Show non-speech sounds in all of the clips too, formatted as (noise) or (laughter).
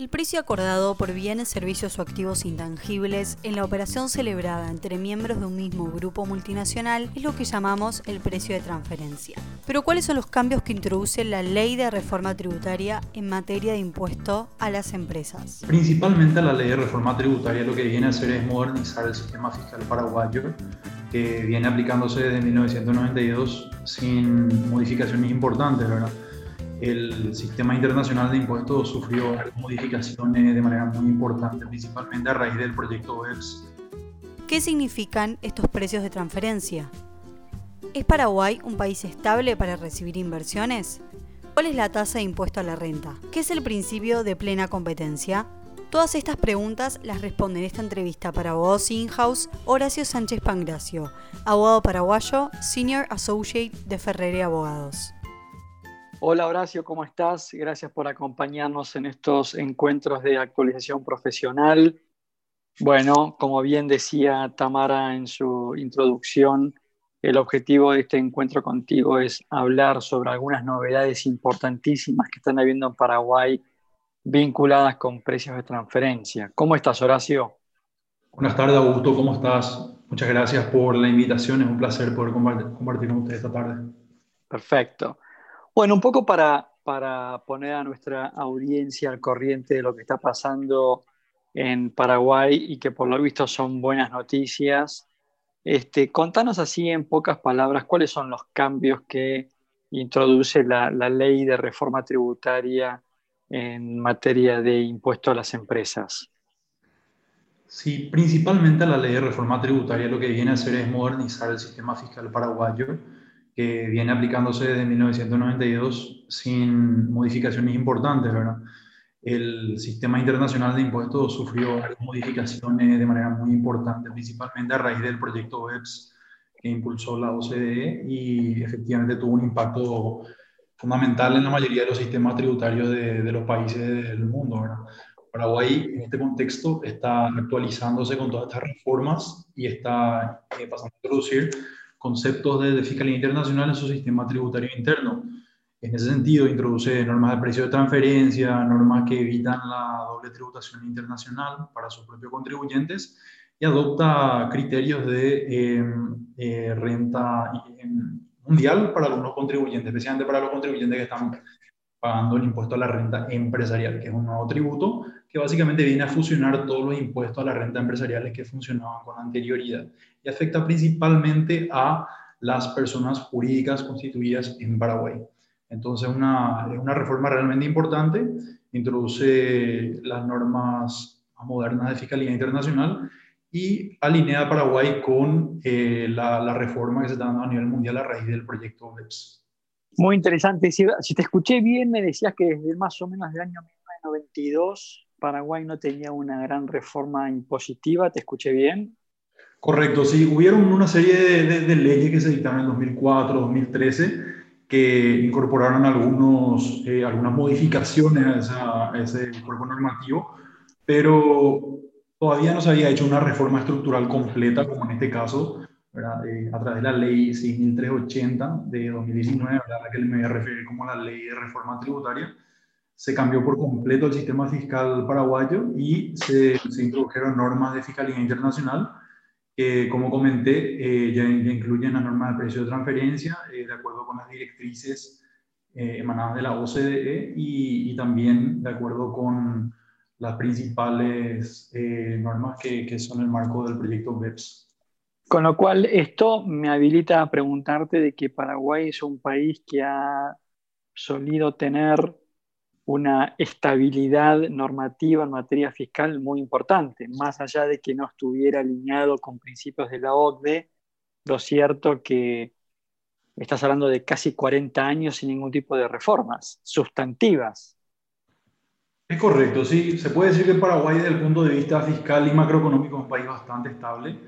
El precio acordado por bienes, servicios o activos intangibles en la operación celebrada entre miembros de un mismo grupo multinacional es lo que llamamos el precio de transferencia. Pero ¿cuáles son los cambios que introduce la ley de reforma tributaria en materia de impuesto a las empresas? Principalmente la ley de reforma tributaria lo que viene a hacer es modernizar el sistema fiscal paraguayo que viene aplicándose desde 1992 sin modificaciones importantes, ¿verdad? El sistema internacional de impuestos sufrió modificaciones de manera muy importante, principalmente a raíz del proyecto BEPS. ¿Qué significan estos precios de transferencia? ¿Es Paraguay un país estable para recibir inversiones? ¿Cuál es la tasa de impuesto a la renta? ¿Qué es el principio de plena competencia? Todas estas preguntas las responde en esta entrevista para Abogados In-House Horacio Sánchez Pangracio, abogado paraguayo, Senior Associate de Ferrere Abogados. Hola Horacio, ¿cómo estás? Gracias por acompañarnos en estos encuentros de actualización profesional. Bueno, como bien decía Tamara en su introducción, el objetivo de este encuentro contigo es hablar sobre algunas novedades importantísimas que están habiendo en Paraguay vinculadas con precios de transferencia. ¿Cómo estás, Horacio? Buenas tardes, Augusto. ¿Cómo estás? Muchas gracias por la invitación. Es un placer poder compartir, con ustedes esta tarde. Perfecto. Bueno, un poco para, para poner a nuestra audiencia al corriente de lo que está pasando en Paraguay y que por lo visto son buenas noticias. Este, contanos así en pocas palabras cuáles son los cambios que introduce la, la, ley de reforma tributaria en materia de impuesto a las empresas. Sí, principalmente la ley de reforma tributaria lo que viene a hacer es modernizar el sistema fiscal paraguayo que viene aplicándose desde 1992 sin modificaciones importantes, ¿verdad? El sistema internacional de impuestos sufrió modificaciones de manera muy importante, principalmente a raíz del proyecto BEPS que impulsó la OCDE y efectivamente tuvo un impacto fundamental en la mayoría de los sistemas tributarios de, de los países del mundo. ¿verdad? Paraguay en este contexto está actualizándose con todas estas reformas y está eh, pasando a introducir conceptos de, fiscalía internacional en su sistema tributario interno. En ese sentido, introduce normas de precio de transferencia, normas que evitan la doble tributación internacional para sus propios contribuyentes y adopta criterios de em, eh, renta em, mundial para algunos contribuyentes, especialmente para los contribuyentes que están pagando el impuesto a la renta empresarial, que es un nuevo tributo que básicamente viene a fusionar todos los impuestos a la renta empresariales que funcionaban con anterioridad y afecta principalmente a las personas jurídicas constituidas en Paraguay. Entonces, es una reforma realmente importante, introduce las normas modernas de fiscalía internacional y alinea a Paraguay con eh, la, la, reforma que se está dando a nivel mundial a raíz del proyecto BEPS. Muy interesante. Si, te escuché bien, me decías que desde más o menos el año 1992 Paraguay no tenía una gran reforma impositiva. ¿Te escuché bien? Correcto, sí. Hubieron una serie de, leyes que se dictaron en 2004, 2013, que incorporaron algunos, eh, algunas modificaciones a, a ese cuerpo normativo, pero todavía no se había hecho una reforma estructural completa, como en este caso, a través de la ley 6380 de 2019, a la que me voy a referir como la ley de reforma tributaria, se cambió por completo el sistema fiscal paraguayo y se, se introdujeron normas de fiscalía internacional que, como comenté, eh, ya, incluyen las normas de precio de transferencia eh, de acuerdo con las directrices eh, emanadas de la OCDE y, y, también de acuerdo con las principales normas que, que son el marco del proyecto BEPS. Con lo cual, esto me habilita a preguntarte de que Paraguay es un país que ha solido tener una estabilidad normativa en materia fiscal muy importante, más allá de que no estuviera alineado con principios de la OCDE, lo cierto que estás hablando de casi 40 años sin ningún tipo de reformas sustantivas. Es correcto, sí. Se puede decir que Paraguay desde el punto de vista fiscal y macroeconómico es un país bastante estable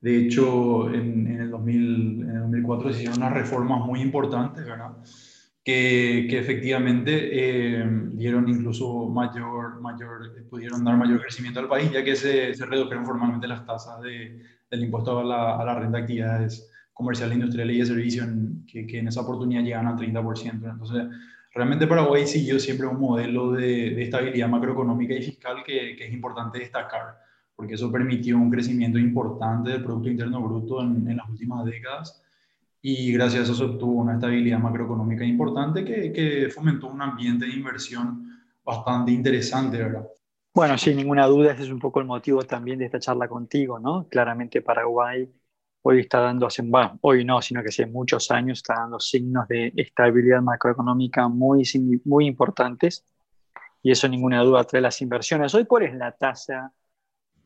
de hecho, en, el, 2004 se hicieron unas reformas muy importantes, ¿verdad? Que, que efectivamente eh, dieron incluso mayor, mayor, pudieron dar mayor crecimiento al país, ya que se, se redujeron formalmente las tasas de, del impuesto a la, a la, renta de actividades comerciales, industriales y de servicios, que, que, en esa oportunidad llegan al 30%. Entonces, realmente Paraguay siguió siempre un modelo de, de estabilidad macroeconómica y fiscal que, que, es importante destacar, porque eso permitió un crecimiento importante del Producto Interno Bruto en, en las últimas décadas y gracias a eso obtuvo una estabilidad macroeconómica importante que, que fomentó un ambiente de inversión bastante interesante, ¿verdad? Bueno, sin ninguna duda, ese es un poco el motivo también de esta charla contigo, ¿no? Claramente Paraguay hoy está dando, bueno, hoy no, sino que hace muchos años está dando signos de estabilidad macroeconómica muy, muy importantes y eso ninguna duda trae las inversiones. Hoy, ¿cuál es la tasa,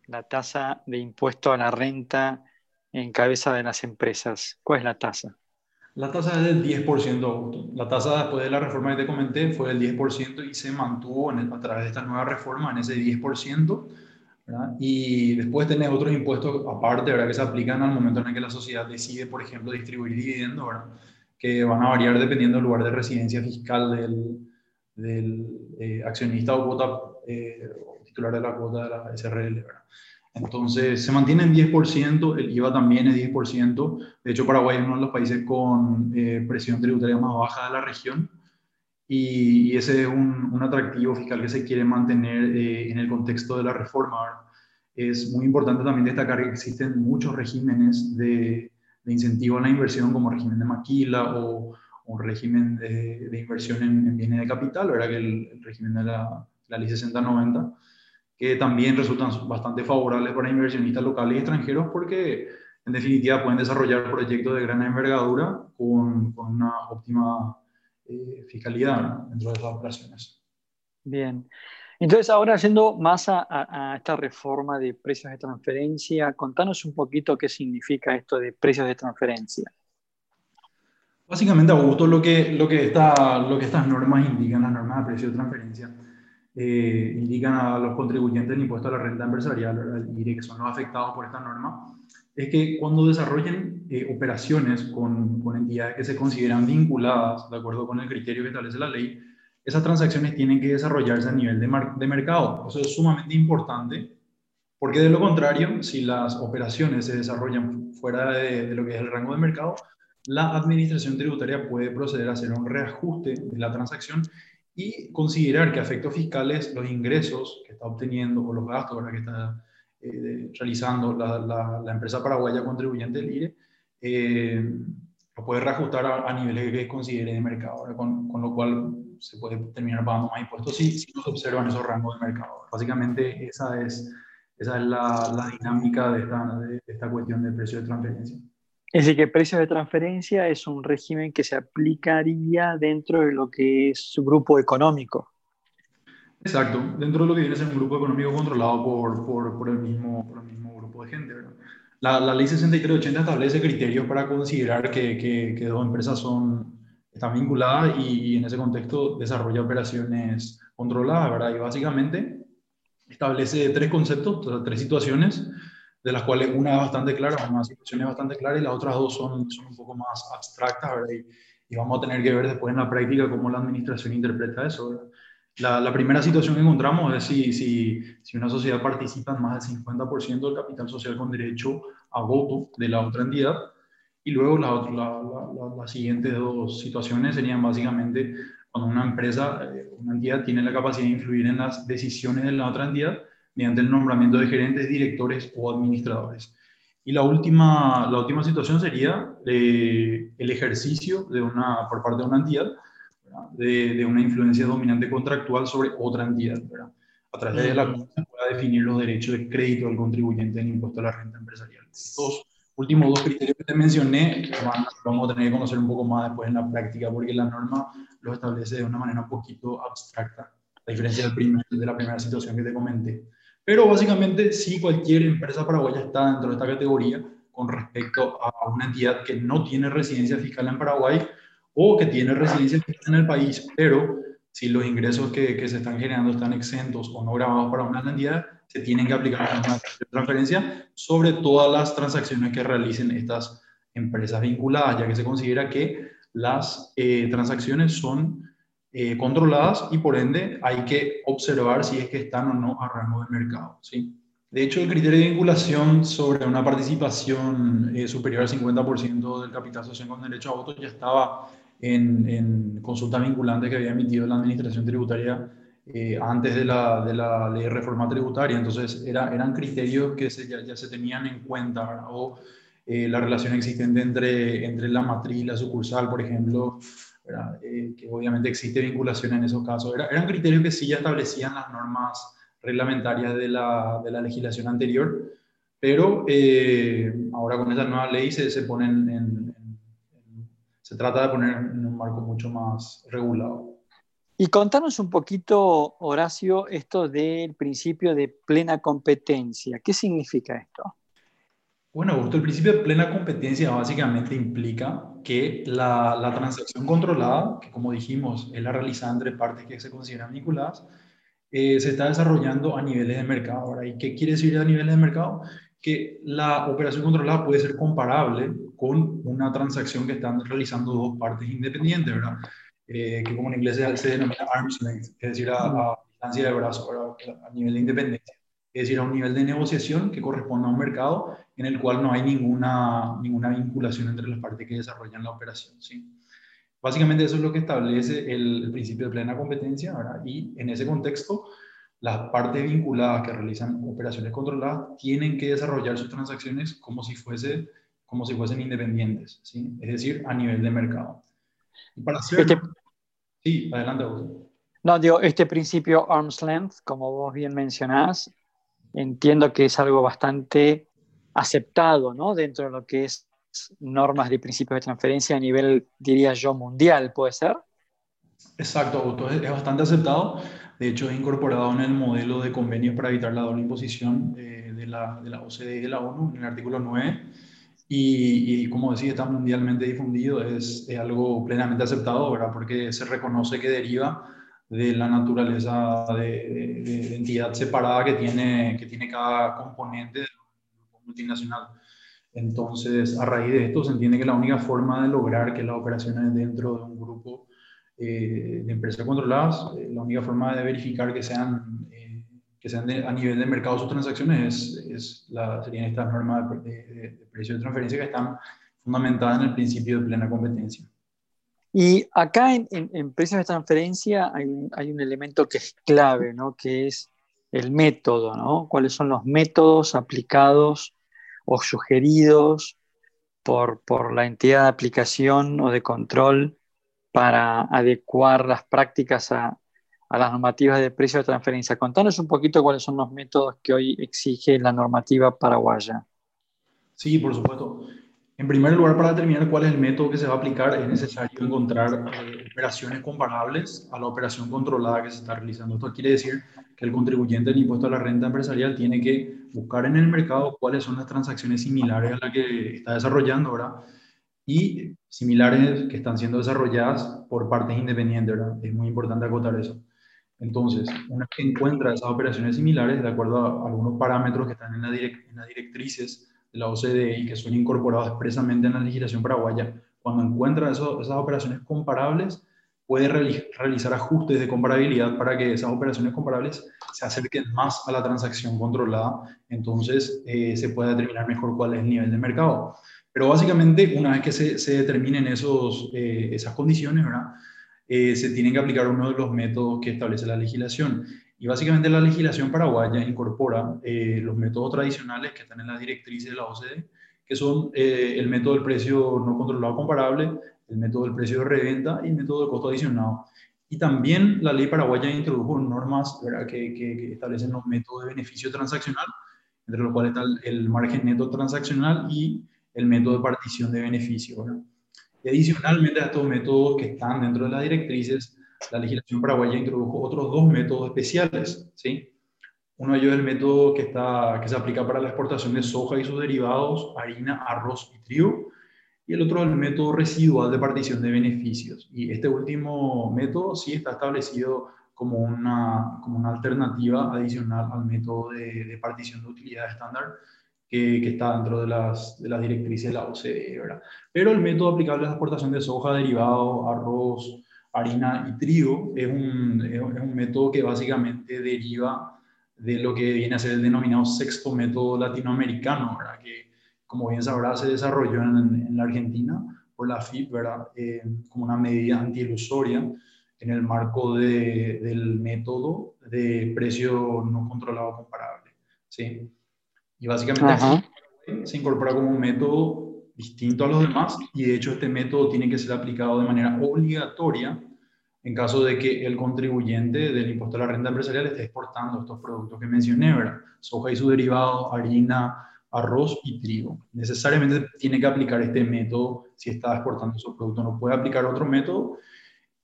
la tasa de impuesto a la renta en cabeza de las empresas? ¿Cuál es la tasa? La tasa es del 10%, La tasa después de la reforma que te comenté fue del 10% y se mantuvo a través de esta nueva reforma en ese 10%. Y después tenés otros impuestos aparte ¿verdad? que se aplican al momento en el que la sociedad decide, por ejemplo, distribuir dividendos, que van a variar dependiendo del lugar de residencia fiscal del, del eh, accionista o cuota eh, titular de la cuota de la SRL. ¿verdad? Entonces, se mantiene en 10%, el IVA también es 10%. De hecho, Paraguay es uno de los países con eh, presión tributaria más baja de la región. Y, ese es un, un, atractivo fiscal que se quiere mantener eh, en el contexto de la reforma. Es muy importante también destacar que existen muchos regímenes de, de incentivo a la inversión, como régimen de maquila o un régimen de, de inversión en, bienes de capital, ¿verdad? que el, el régimen de la, la ley 6090 que también resultan bastante favorables para inversionistas locales y extranjeros porque en definitiva pueden desarrollar proyectos de gran envergadura con, con una óptima eh, fiscalidad dentro de esas operaciones. Bien. Entonces, ahora yendo más a, a, esta reforma de precios de transferencia, contanos un poquito qué significa esto de precios de transferencia. Básicamente, Augusto, lo que, lo que, está, lo que estas normas indican, las normas de precios de transferencia, eh, indican a los contribuyentes del impuesto a la renta empresarial, y que son los afectados por esta norma, es que cuando desarrollen eh, operaciones con, con, entidades que se consideran vinculadas, de acuerdo con el criterio que establece la ley, esas transacciones tienen que desarrollarse a nivel de, mercado. Eso es sumamente importante, porque de lo contrario, si las operaciones se desarrollan fuera de lo que es el rango de mercado, la administración tributaria puede proceder a hacer un reajuste de la transacción y considerar que a efectos fiscales los ingresos que está obteniendo o los gastos que está eh, realizando la, la, empresa paraguaya contribuyente del IRE, eh, lo puede reajustar a, niveles que considere de mercado, con, con, lo cual se puede terminar pagando más impuestos si, si no se observan esos rangos de mercado. Básicamente esa es, esa es la, la dinámica de esta, de esta cuestión de precio de transferencia. Es decir, que precios de transferencia es un régimen que se aplicaría dentro de lo que es su grupo económico. Exacto, dentro de lo que viene ser un grupo económico controlado por, por, por el, mismo, por el mismo grupo de gente. La, la, ley 6380 establece criterios para considerar que, que, que dos empresas son, están vinculadas y, y, en ese contexto desarrolla operaciones controladas, ¿verdad? Y básicamente establece tres conceptos, tres situaciones de las cuales una es bastante clara, una situación es bastante clara y las otras dos son, son un poco más abstractas. Y, y, vamos a tener que ver después en la práctica cómo la administración interpreta eso, la, primera situación que encontramos es si, si, si, una sociedad participa en más del 50% del capital social con derecho a voto de la otra entidad. Y luego las la, la, siguientes dos situaciones serían básicamente cuando una empresa, eh, una entidad tiene la capacidad de influir en las decisiones de la otra entidad mediante el nombramiento de gerentes, directores o administradores. Y la última, la última situación sería eh, el ejercicio de una, por parte de una entidad de, de, una influencia dominante contractual sobre otra entidad, ¿verdad? a través de la cual se pueda definir los derechos de crédito del contribuyente en impuesto a la renta empresarial. Estos últimos dos criterios que te mencioné vamos a tener que conocer un poco más después en la práctica, porque la norma los establece de una manera un poquito abstracta, a diferencia del primer, de la primera situación que te comenté. Pero básicamente, si cualquier empresa paraguaya está dentro de esta categoría con respecto a una entidad que no tiene residencia fiscal en Paraguay o que tiene residencia fiscal en el país, pero si los ingresos que, que se están generando están exentos o no grabados para una entidad, se tienen que aplicar una transferencia sobre todas las transacciones que realicen estas empresas vinculadas, ya que se considera que las eh, transacciones son eh, controladas y por ende hay que observar si es que están o no a rango de mercado. ¿sí? De hecho, el criterio de vinculación sobre una participación eh, superior al 50% del capital social con derecho a voto ya estaba en, consulta vinculante que había emitido la Administración Tributaria eh, antes de la, de la, ley de reforma tributaria. Entonces, era, eran criterios que se, ya, se tenían en cuenta, o eh, la relación existente entre, entre la matriz y la sucursal, por ejemplo, eh, que obviamente existe vinculación en esos casos. eran criterios que sí ya establecían las normas reglamentarias de la, de la legislación anterior, pero ahora con esta nueva ley se, se ponen en se trata de poner en un marco mucho más regulado. Y contanos un poquito, Horacio, esto del principio de plena competencia. ¿Qué significa esto? Bueno, Augusto, el principio de plena competencia básicamente implica que la, la, transacción controlada, que como dijimos es la realizada entre partes que se consideran vinculadas, eh, se está desarrollando a niveles de mercado. Ahora, ¿y qué quiere decir a niveles de mercado? Que la operación controlada puede ser comparable con una transacción que están realizando dos partes independientes, ¿verdad? Eh, que como en inglés se, denomina arm's length, es decir, a, distancia de brazo, a nivel de independencia. Es decir, a un nivel de negociación que corresponde a un mercado en el cual no hay ninguna, ninguna vinculación entre las partes que desarrollan la operación. ¿sí? Básicamente eso es lo que establece el, el principio de plena competencia, ¿verdad? Y en ese contexto, las partes vinculadas que realizan operaciones controladas tienen que desarrollar sus transacciones como si fuese como si fuesen independientes, ¿sí? es decir, a nivel de mercado. Y para hacer... Este... Sí, adelante vos. No, digo, este principio arm's length, como vos bien mencionás, entiendo que es algo bastante aceptado ¿no? dentro de lo que es normas de principios de transferencia a nivel, diría yo, mundial, ¿puede ser? Exacto, es, bastante aceptado. De hecho, es incorporado en el modelo de convenio para evitar la doble imposición eh, de, la, de la OCDE y de la ONU, en el artículo 9 y, como decía, está mundialmente difundido, es, algo plenamente aceptado, ¿verdad? Porque se reconoce que deriva de la naturaleza de, entidad separada que tiene, que tiene cada componente del grupo multinacional. Entonces, a raíz de esto, se entiende que la única forma de lograr que las operaciones dentro de un grupo eh, de empresas controladas, eh, la única forma de verificar que sean que sean a nivel de mercado sus transacciones es, es la, serían estas normas de, de, precio de transferencia que están fundamentadas en el principio de plena competencia. Y acá en, precios de transferencia hay un, elemento que es clave, ¿no? que es el método, ¿no? cuáles son los métodos aplicados o sugeridos por, por la entidad de aplicación o de control para adecuar las prácticas a, a las normativas de precio de transferencia. Contanos un poquito cuáles son los métodos que hoy exige la normativa paraguaya. Sí, por supuesto. En primer lugar, para determinar cuál es el método que se va a aplicar, es necesario encontrar eh, operaciones comparables a la operación controlada que se está realizando. Esto quiere decir que el contribuyente del impuesto a la renta empresarial tiene que buscar en el mercado cuáles son las transacciones similares a las que está desarrollando, ¿verdad? Y similares que están siendo desarrolladas por partes independientes, ¿verdad? Es muy importante acotar eso. Entonces, una vez que encuentra esas operaciones similares, de acuerdo a algunos parámetros que están en, las directrices de la OCDE y que son incorporados expresamente en la legislación paraguaya, cuando encuentra esas operaciones comparables, puede realizar ajustes de comparabilidad para que esas operaciones comparables se acerquen más a la transacción controlada, entonces eh, se puede determinar mejor cuál es el nivel de mercado. Pero básicamente, una vez que se, se determinen esos, eh, esas condiciones, ¿verdad? Eh, se tienen que aplicar uno de los métodos que establece la legislación. Y básicamente la legislación paraguaya incorpora eh, los métodos tradicionales que están en las directrices de la OCDE, que son eh, el método del precio no controlado comparable, el método del precio de reventa y el método de costo adicionado. Y también la ley paraguaya introdujo normas que, establecen los métodos de beneficio transaccional, entre los cuales está el, margen neto transaccional y el método de partición de beneficio. adicionalmente a estos métodos que están dentro de las directrices, la legislación paraguaya introdujo otros dos métodos especiales. ¿sí? Uno de ellos es el método que, está, que se aplica para la exportación de soja y sus derivados, harina, arroz y trigo. Y el otro es el método residual de partición de beneficios. Y este último método sí está establecido como una, como una alternativa adicional al método de, partición de utilidad estándar que, está dentro de las, de las, directrices de la OCDE, ¿verdad? Pero el método aplicable a la exportación de soja, derivados, arroz, harina y trigo es un, es un método que básicamente deriva de lo que viene a ser el denominado sexto método latinoamericano, ¿verdad? que como bien sabrá se desarrolló en, en la Argentina por la FIP, ¿verdad? Eh, como una medida antielusoria en el marco de, del método de precio no controlado comparable. ¿sí? Y básicamente se incorpora como un método distinto a los demás y de hecho este método tiene que ser aplicado de manera obligatoria en caso de que el contribuyente del impuesto a la renta empresarial esté exportando estos productos que mencioné, ¿verdad? Soja y sus derivados, harina, arroz y trigo. Necesariamente tiene que aplicar este método si está exportando esos productos. No puede aplicar otro método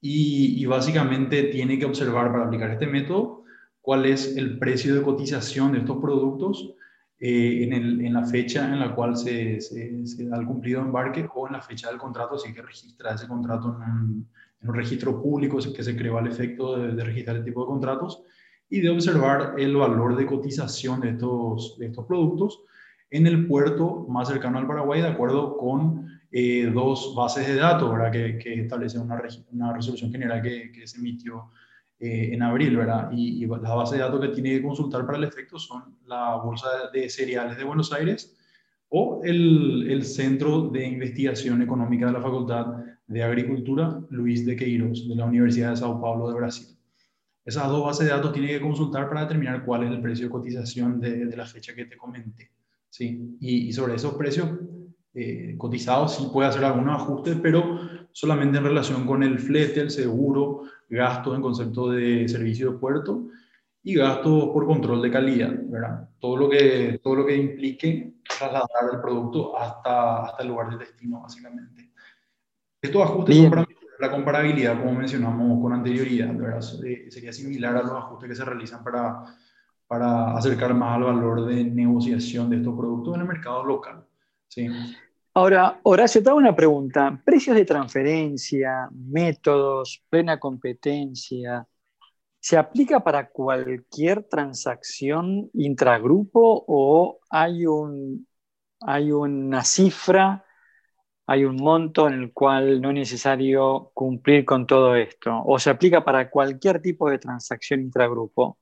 y, básicamente tiene que observar para aplicar este método cuál es el precio de cotización de estos productos eh, en, la fecha en la cual se, da el cumplido embarque o en la fecha del contrato, así que registra ese contrato en un, registro público que se creó al efecto de, registrar el tipo de contratos y de observar el valor de cotización de estos, de estos productos en el puerto más cercano al Paraguay de acuerdo con eh, dos bases de datos ¿verdad? Que, que establecen una, una, resolución general que, que se emitió eh, en abril, ¿verdad? Y, y, las bases de datos que tiene que consultar para el efecto son la Bolsa de Cereales de Buenos Aires o el, el Centro de Investigación Económica de la Facultad de Agricultura Luis de Queiroz de la Universidad de Sao Paulo de Brasil. Esas dos bases de datos tiene que consultar para determinar cuál es el precio de cotización de, de la fecha que te comenté. ¿sí? Y, y sobre esos precios eh, cotizados sí puede hacer algunos ajustes, pero solamente en relación con el flete, el seguro, gastos en concepto de servicio de puerto y gastos por control de calidad, ¿verdad? Todo lo que, todo lo que implique trasladar el producto hasta, hasta el lugar de destino, básicamente. Estos ajustes son para la comparabilidad, como mencionamos con anterioridad, ¿verdad? Sería similar a los ajustes que se realizan para, para acercar más al valor de negociación de estos productos en el mercado local. ¿sí? Ahora, Horacio, te hago una pregunta. ¿Precios de transferencia, métodos, plena competencia, ¿se aplica para cualquier transacción intragrupo o hay, hay una cifra, hay un monto en el cual no es necesario cumplir con todo esto? ¿O se aplica para cualquier tipo de transacción intragrupo?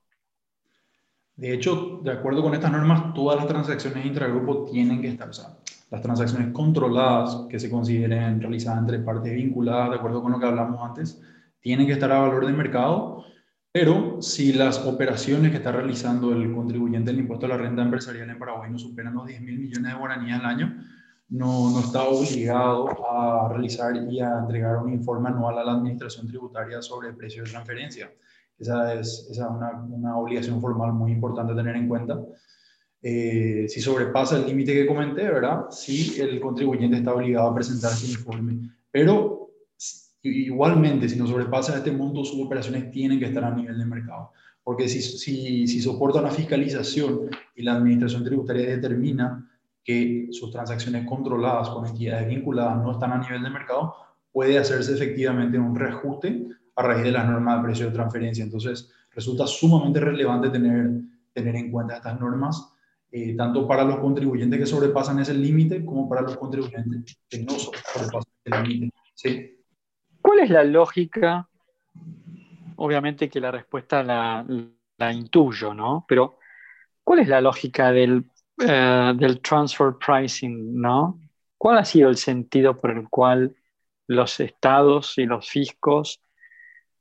De hecho, de acuerdo con estas normas, todas las transacciones intragrupo tienen que estar usadas las transacciones controladas que se consideren realizadas entre partes vinculadas, de acuerdo con lo que hablamos antes, tienen que estar a valor de mercado, pero si las operaciones que está realizando el contribuyente del impuesto a la renta empresarial en Paraguay no superan los 10 mil millones de guaraníes al año, no, no, está obligado a realizar y a entregar un informe anual a la administración tributaria sobre el precio de transferencia. Esa es, esa es una, una obligación formal muy importante a tener en cuenta. Eh, si sobrepasa el límite que comenté, ¿verdad? Sí, el contribuyente está obligado a presentar ese informe. Pero igualmente, si no sobrepasa este monto, sus operaciones tienen que estar a nivel de mercado. Porque si, si, si soporta una fiscalización y la administración tributaria determina que sus transacciones controladas con entidades vinculadas no están a nivel de mercado, puede hacerse efectivamente un reajuste a raíz de las normas de precio de transferencia. Entonces, resulta sumamente relevante tener, tener en cuenta estas normas eh, tanto para los contribuyentes que sobrepasan ese límite como para los contribuyentes que no sobrepasan ese límite. ¿sí? ¿Cuál es la lógica? Obviamente que la respuesta la, la intuyo, ¿no? Pero ¿cuál es la lógica del, eh, del transfer pricing, ¿no? ¿Cuál ha sido el sentido por el cual los estados y los fiscos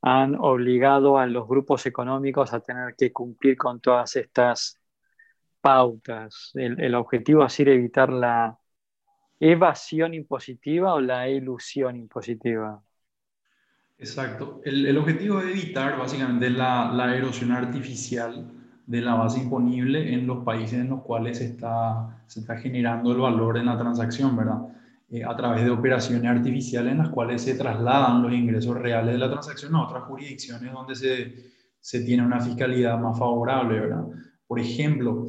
han obligado a los grupos económicos a tener que cumplir con todas estas pautas. El, objetivo es evitar la evasión impositiva o la ilusión impositiva. Exacto. El, objetivo es evitar básicamente la, erosión artificial de la base imponible en los países en los cuales se está, se está generando el valor en la transacción, ¿verdad? Eh, a través de operaciones artificiales en las cuales se trasladan los ingresos reales de la transacción a otras jurisdicciones donde se, se tiene una fiscalidad más favorable, ¿verdad? Por ejemplo,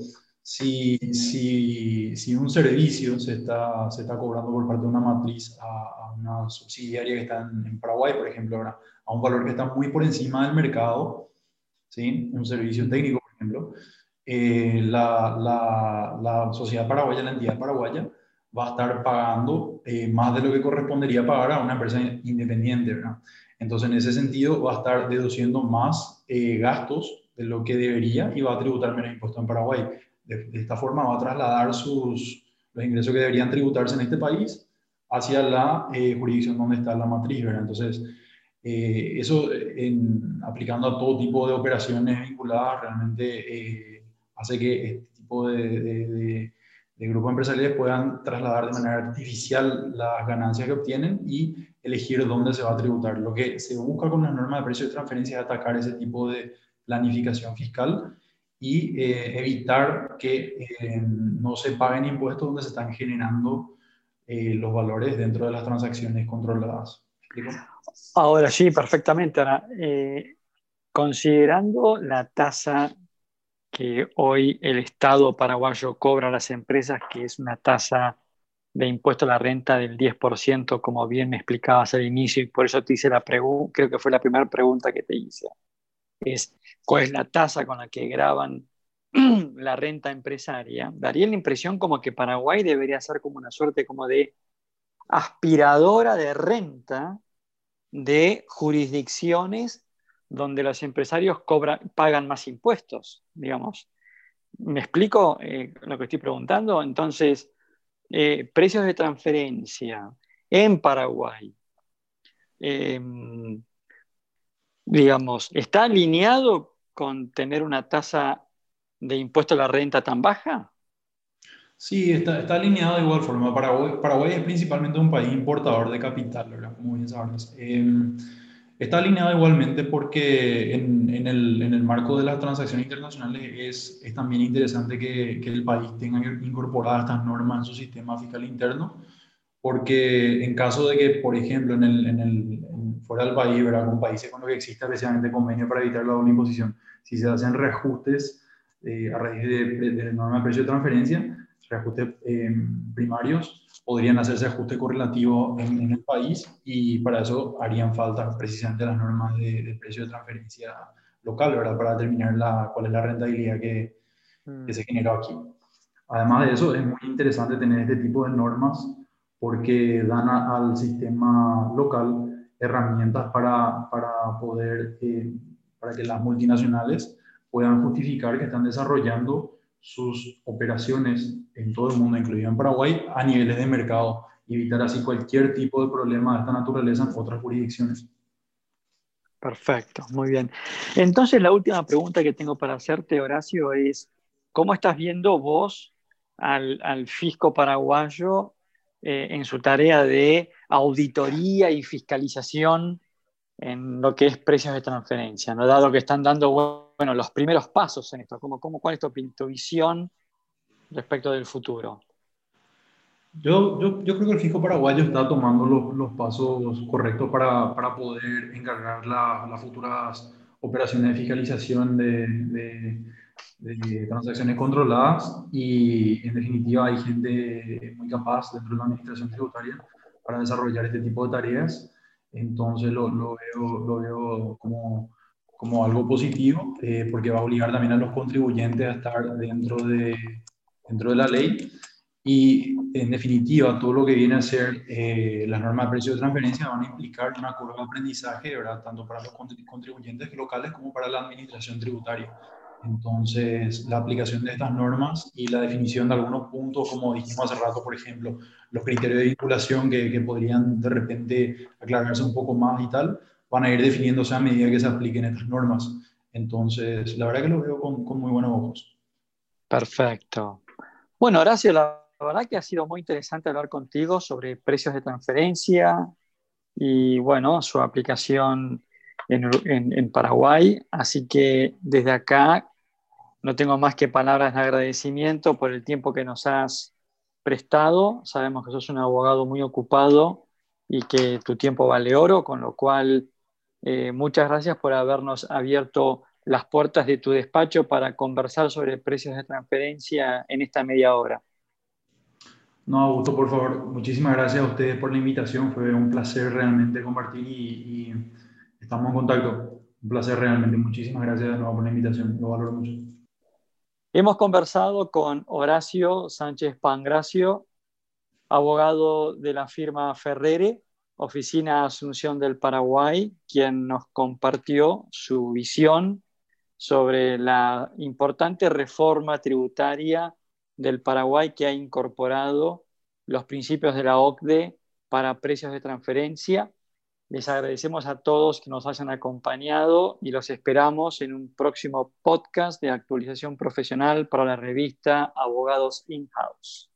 si, si, si, un servicio se está, se está cobrando por parte de una matriz a, una subsidiaria que está en, Paraguay, por ejemplo, a un valor que está muy por encima del mercado, ¿sí? un servicio técnico, por ejemplo, eh, la, la, la, sociedad paraguaya, la entidad paraguaya, va a estar pagando eh, más de lo que correspondería pagar a una empresa independiente. ¿verdad? Entonces, en ese sentido, va a estar deduciendo más eh, gastos de lo que debería y va a tributar menos impuestos en Paraguay de, esta forma va a trasladar sus, los ingresos que deberían tributarse en este país hacia la eh, jurisdicción donde está la matriz, ¿verdad? Entonces, eh, eso aplicando a todo tipo de operaciones vinculadas realmente hace que este tipo de, de, grupos empresariales puedan trasladar de manera artificial las ganancias que obtienen y elegir dónde se va a tributar. Lo que se busca con la norma de precio de transferencia es atacar ese tipo de planificación fiscal y eh, evitar que eh, no se paguen impuestos donde se están generando eh, los valores dentro de las transacciones controladas. Ahora sí, perfectamente. Ahora, considerando la tasa que hoy el Estado paraguayo cobra a las empresas, que es una tasa de impuesto a la renta del 10%, como bien me explicabas al inicio, y por eso te hice la pregunta, creo que fue la primera pregunta que te hice, es cuál es la tasa con la que graban (clears throat) la renta empresaria, daría la impresión como que Paraguay debería ser como una suerte como de aspiradora de renta de jurisdicciones donde los empresarios cobran, pagan más impuestos, digamos. ¿Me explico eh, lo que estoy preguntando? Entonces, eh, precios de transferencia en Paraguay, em, digamos, ¿está alineado con tener una tasa de impuesto a la renta tan baja? Sí, está, está alineado de igual forma. Paraguay, Paraguay es principalmente un país importador de capital, ¿verdad? Como bien sabes. Em, está alineado igualmente porque en, en, el, en, el, marco de las transacciones internacionales es, es también interesante que, que, el país tenga incorporadas estas normas en su sistema fiscal interno, porque en caso de que, por ejemplo, en el, en el fuera del país, ¿verdad? con países con los que existe especialmente convenio para evitar la doble imposición, si se hacen reajustes eh, a raíz de, de, norma de precio de transferencia, reajustes eh, primarios, podrían hacerse ajuste correlativo en, en, el país y para eso harían falta precisamente las normas de, precio de transferencia local, ¿verdad? Para determinar la, cuál es la rentabilidad que, que se generó aquí. Además de eso, es muy interesante tener este tipo de normas porque dan al sistema local herramientas para, para poder, eh, para que las multinacionales puedan justificar que están desarrollando sus operaciones en todo el mundo, incluido en Paraguay, a niveles de mercado, evitar así cualquier tipo de problema de esta naturaleza en otras jurisdicciones. Perfecto, muy bien. Entonces la última pregunta que tengo para hacerte, Horacio, es, ¿cómo estás viendo vos al, al fisco paraguayo eh, en su tarea de auditoría y fiscalización en lo que es precios de transferencia, dado que están dando bueno, los primeros pasos en esto. ¿Cómo, ¿Cuál es tu, visión respecto del futuro? Yo, yo, creo que el fisco paraguayo está tomando los, los pasos correctos para, para poder encargar las futuras operaciones de fiscalización de, de, transacciones controladas y en definitiva hay gente muy capaz dentro de la administración tributaria para desarrollar este tipo de tareas entonces lo, lo, veo, lo veo como, como, algo positivo eh, porque va a obligar también a los contribuyentes a estar dentro de, dentro de la ley y en definitiva todo lo que viene a ser eh, las normas de precio de transferencia van a implicar una curva de aprendizaje, ¿verdad? tanto para los contribuyentes locales como para la administración tributaria. Entonces, la aplicación de estas normas y la definición de algunos puntos, como dijimos hace rato, por ejemplo, los criterios de vinculación que, que podrían de repente aclararse un poco más y tal, van a ir definiéndose a medida que se apliquen estas normas. Entonces, la verdad que lo veo con, con muy buenos ojos. Perfecto. Bueno, Horacio, la verdad que ha sido muy interesante hablar contigo sobre precios de transferencia y, bueno, su aplicación en, Paraguay. Así que desde acá no tengo más que palabras de agradecimiento por el tiempo que nos has prestado. Sabemos que sos un abogado muy ocupado y que tu tiempo vale oro, con lo cual eh, muchas gracias por habernos abierto las puertas de tu despacho para conversar sobre precios de transferencia en esta media hora. No, Augusto, por favor, muchísimas gracias a ustedes por la invitación. Fue un placer realmente compartir y Estamos en contacto. Un placer realmente. Muchísimas gracias de nuevo por la invitación. Lo valoro mucho. Hemos conversado con Horacio Sánchez Pangracio, abogado de la firma Ferrere, Oficina Asunción del Paraguay, quien nos compartió su visión sobre la importante reforma tributaria del Paraguay que ha incorporado los principios de la OCDE para precios de transferencia. Les agradecemos a todos que nos hayan acompañado y los esperamos en un próximo podcast de actualización profesional para la revista Abogados In-House.